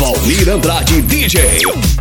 Valmir Andrade DJ.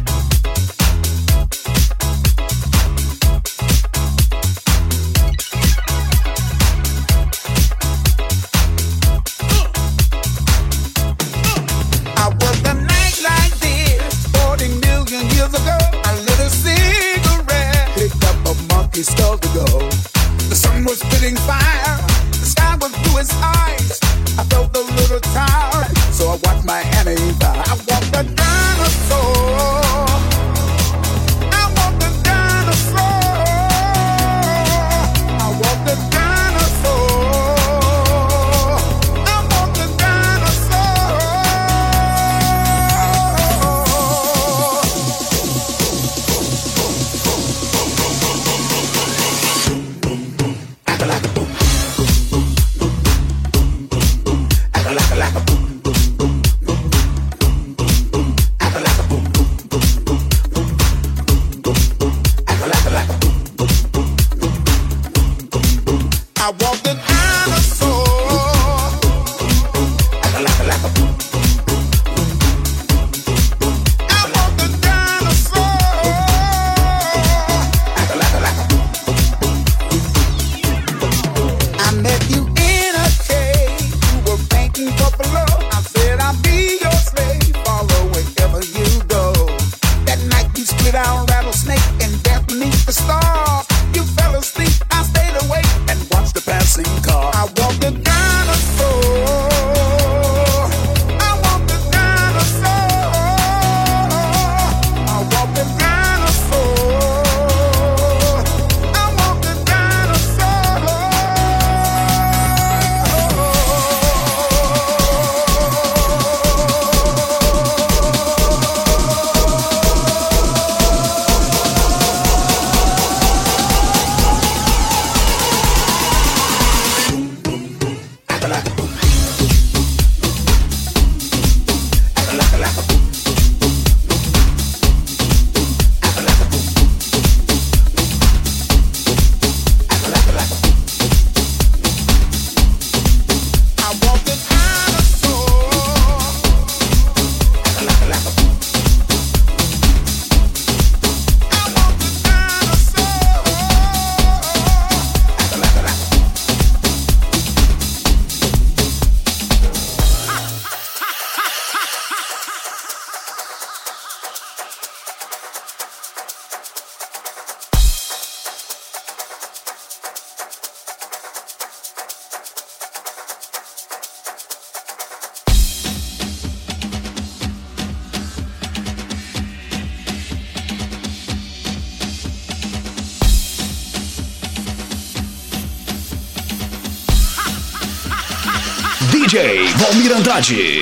Andrade.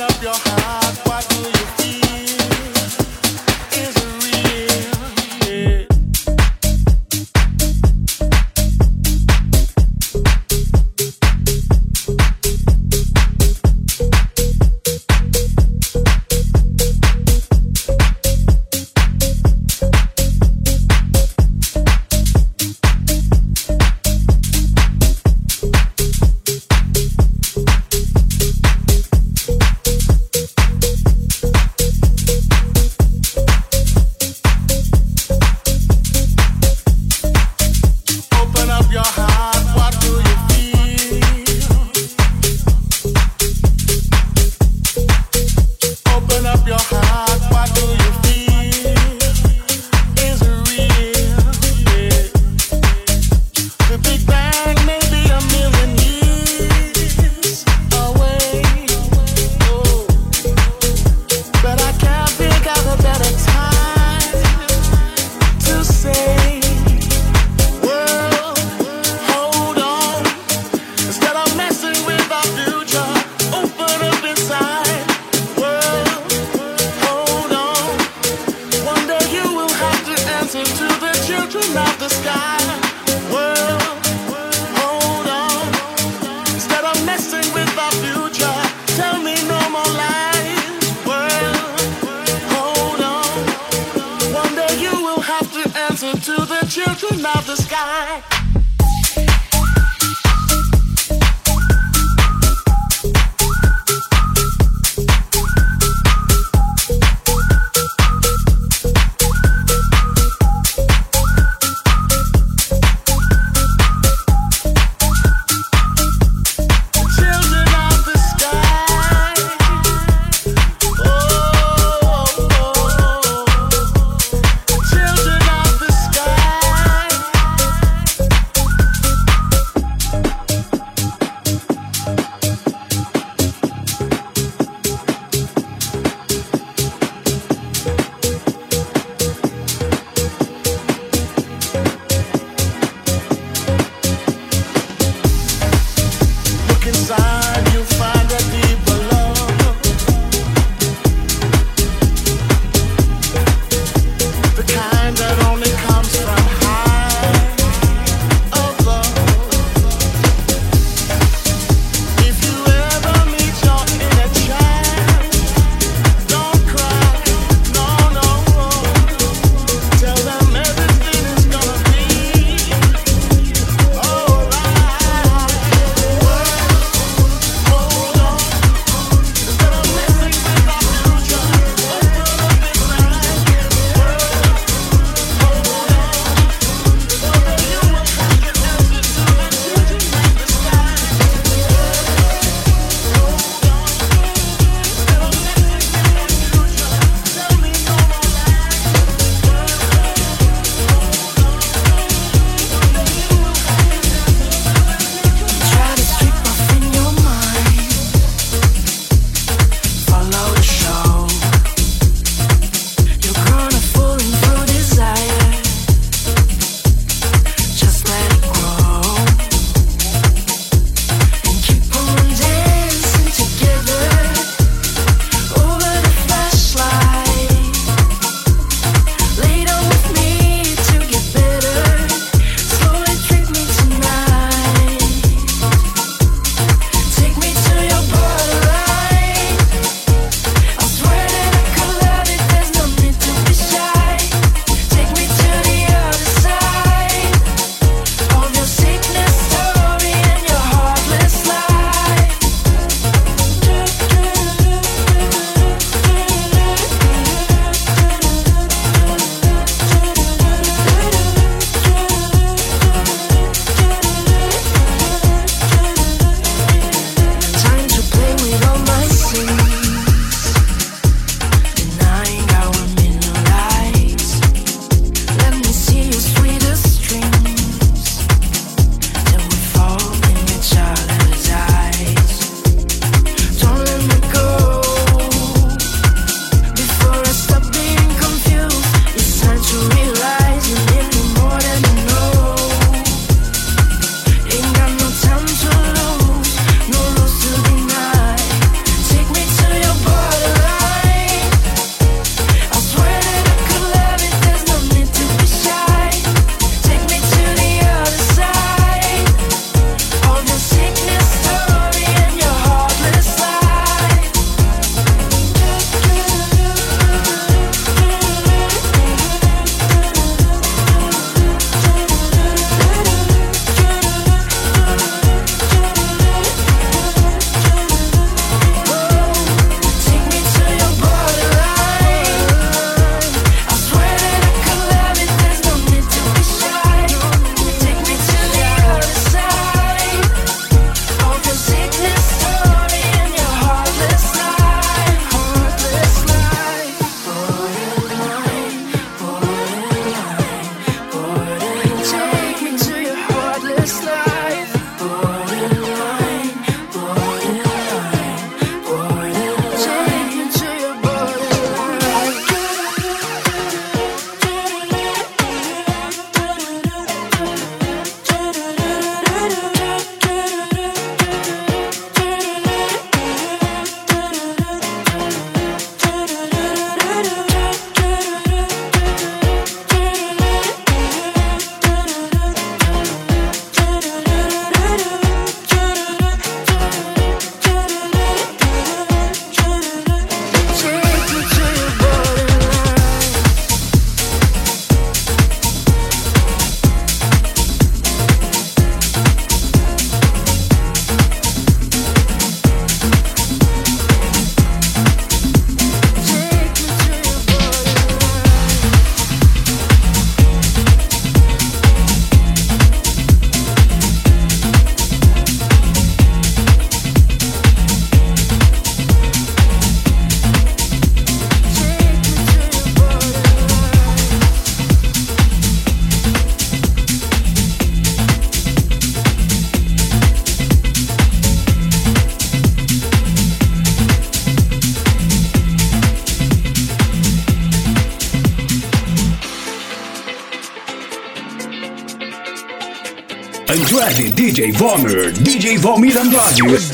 up your heart. DJ Vomer, DJ Valmir Andrade.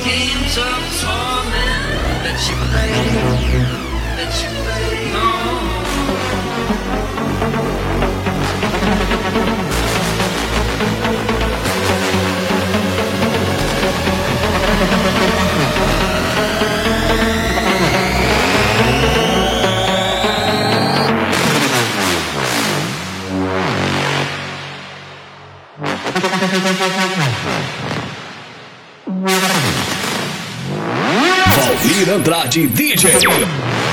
schemes of torment that you play, that you play on. Cidade DJ.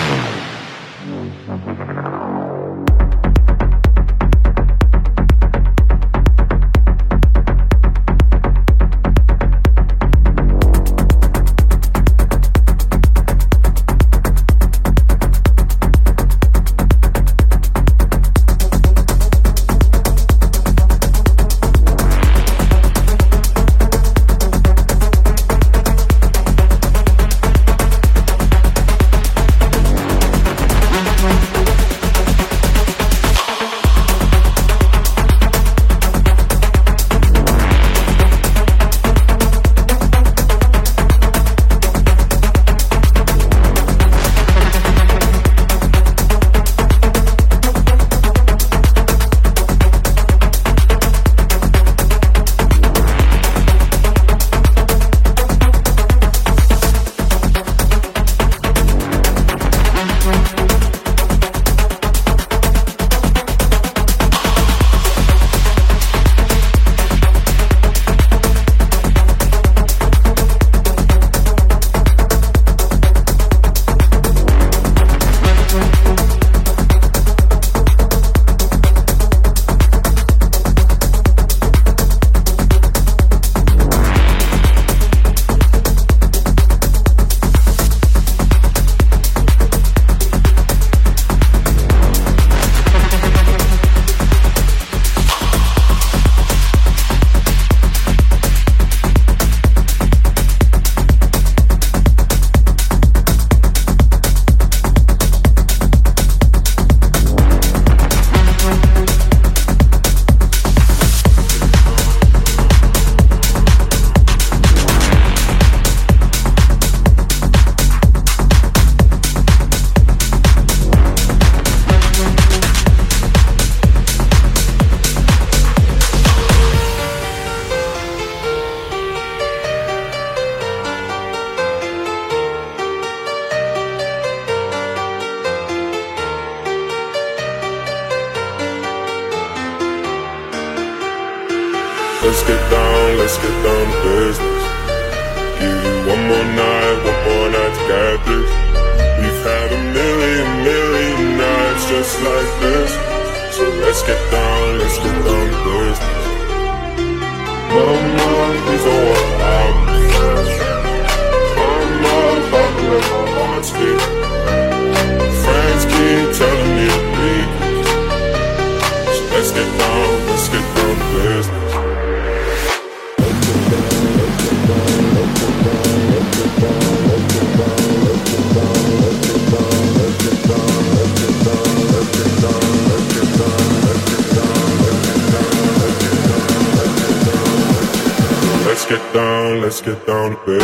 get down to bed.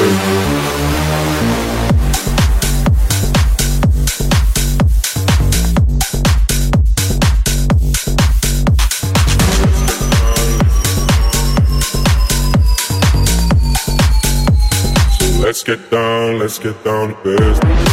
Let's get down, let's get down to business.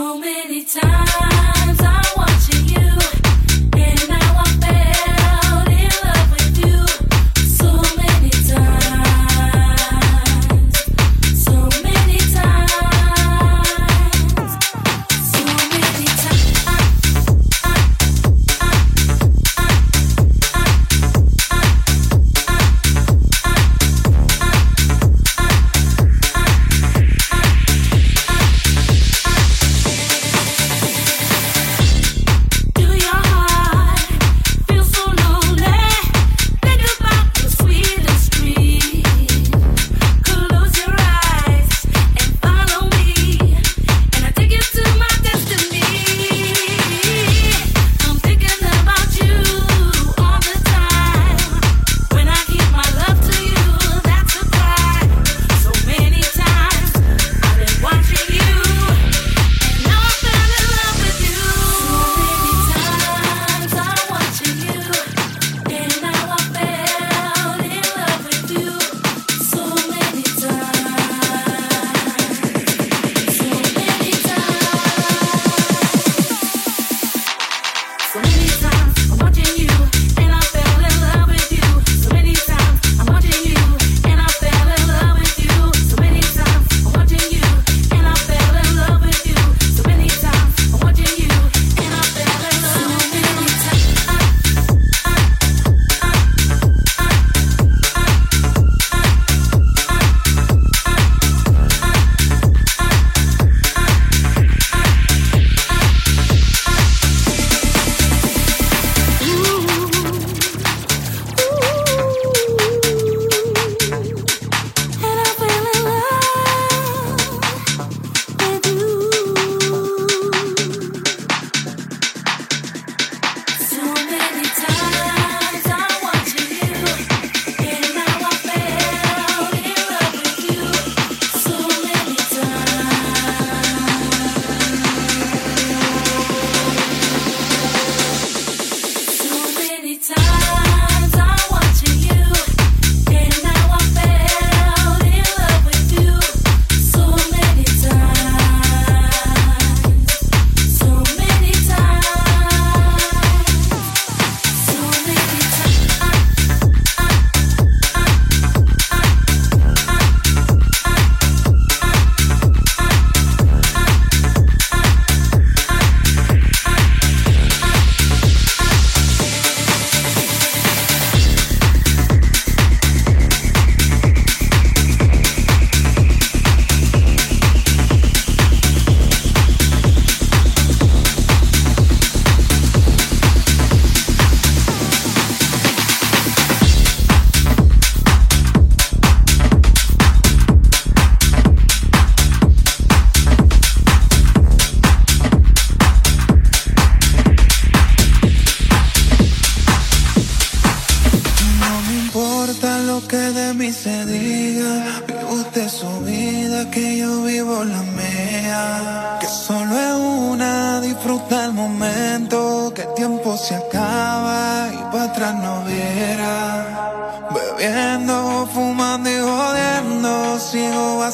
so many times.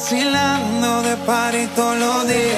vacilando de party todos los días.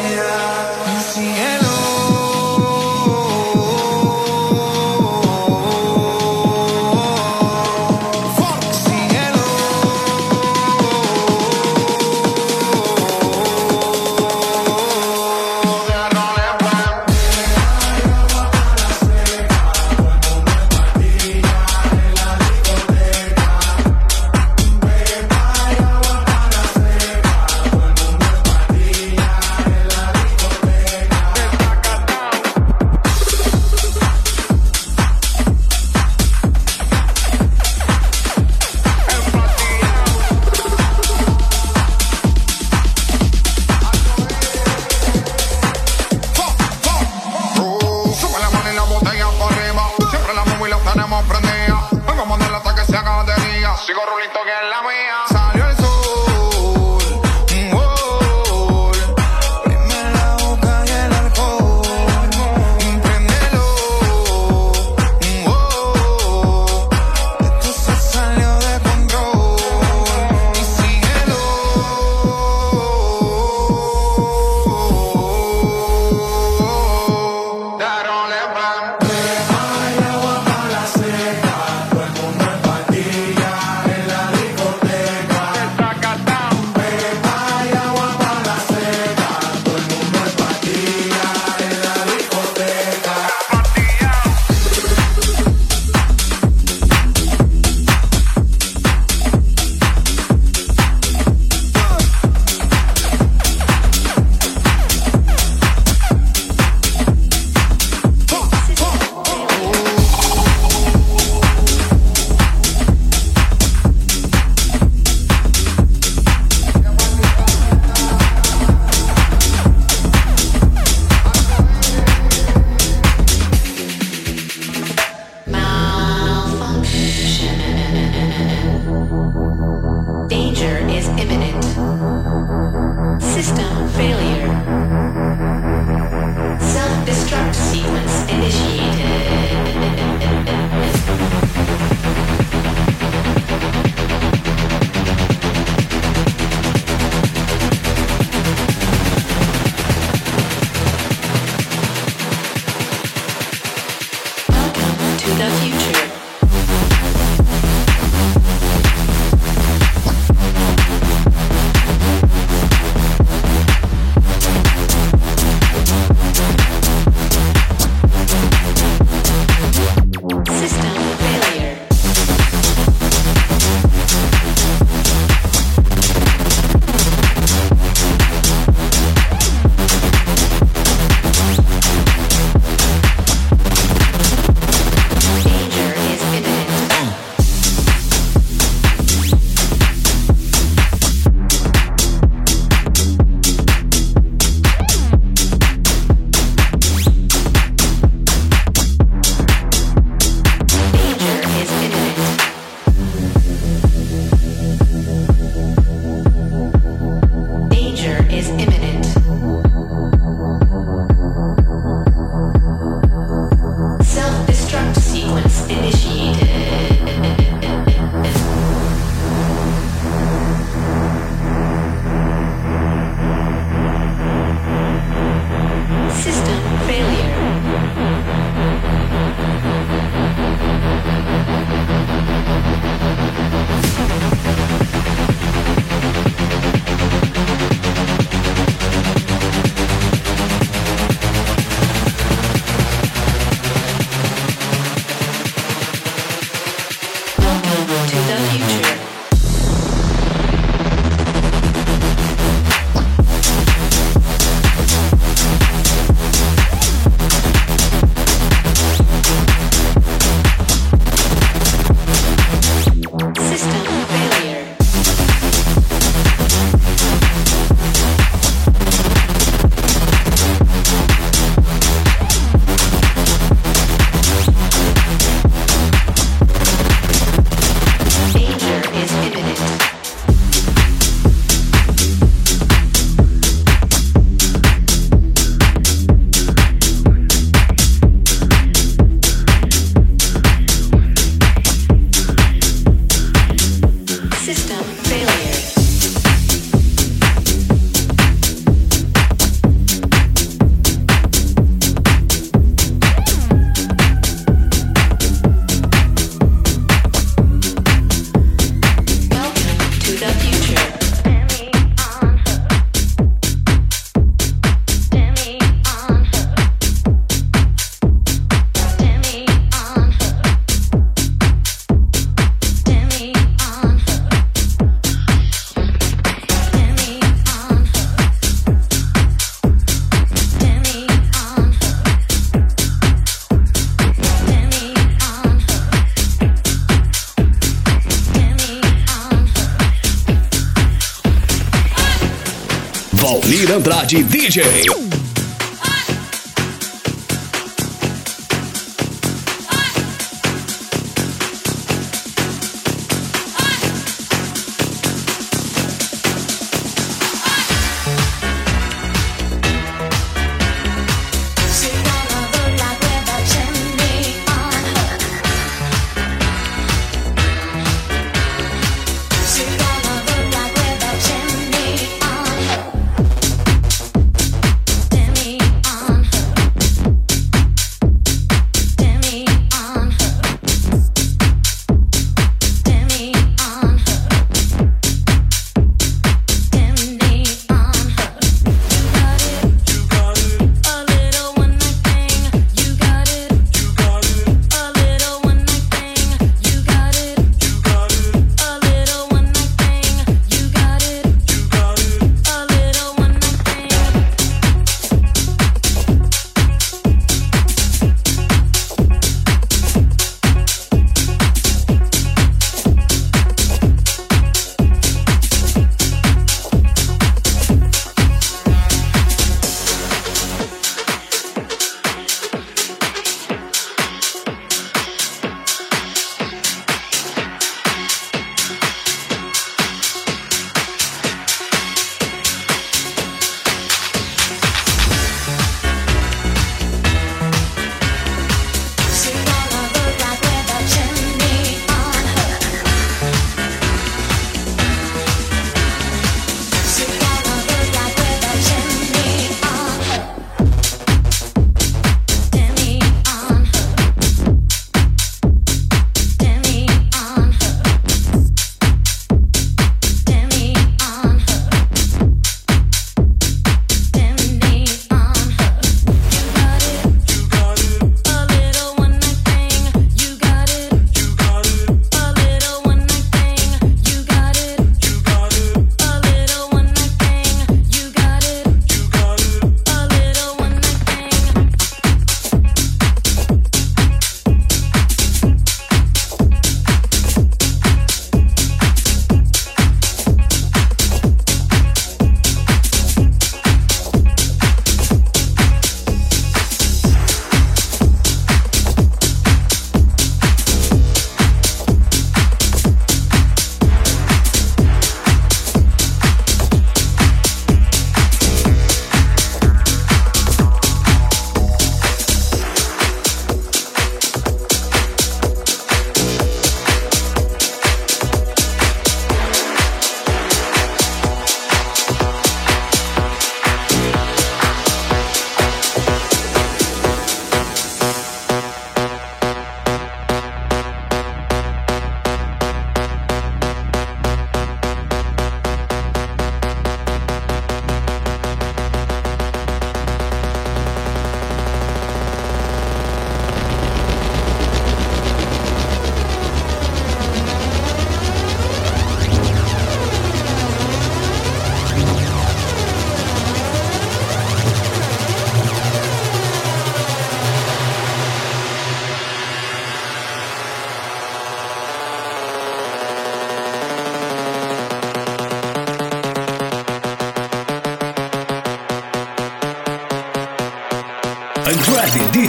de DJ.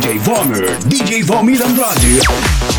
DJ Vomer, DJ Valmir Andrade.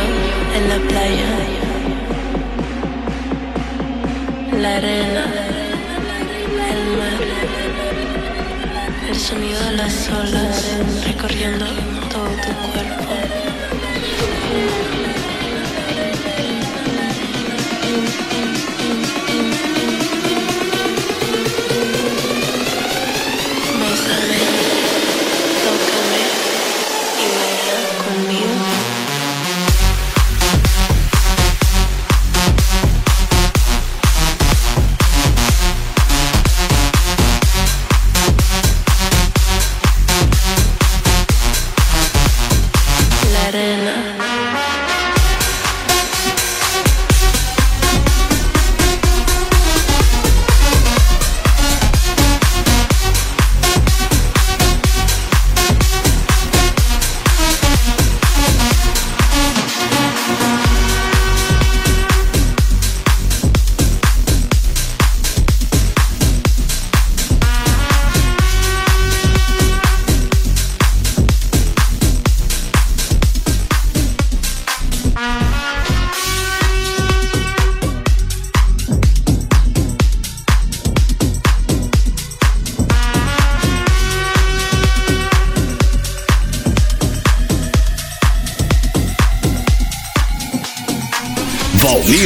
En la playa la arena, el mar, el sonido de las olas recorriendo todo tu cuerpo.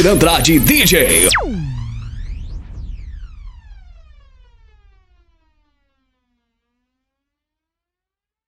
Andrade DJ.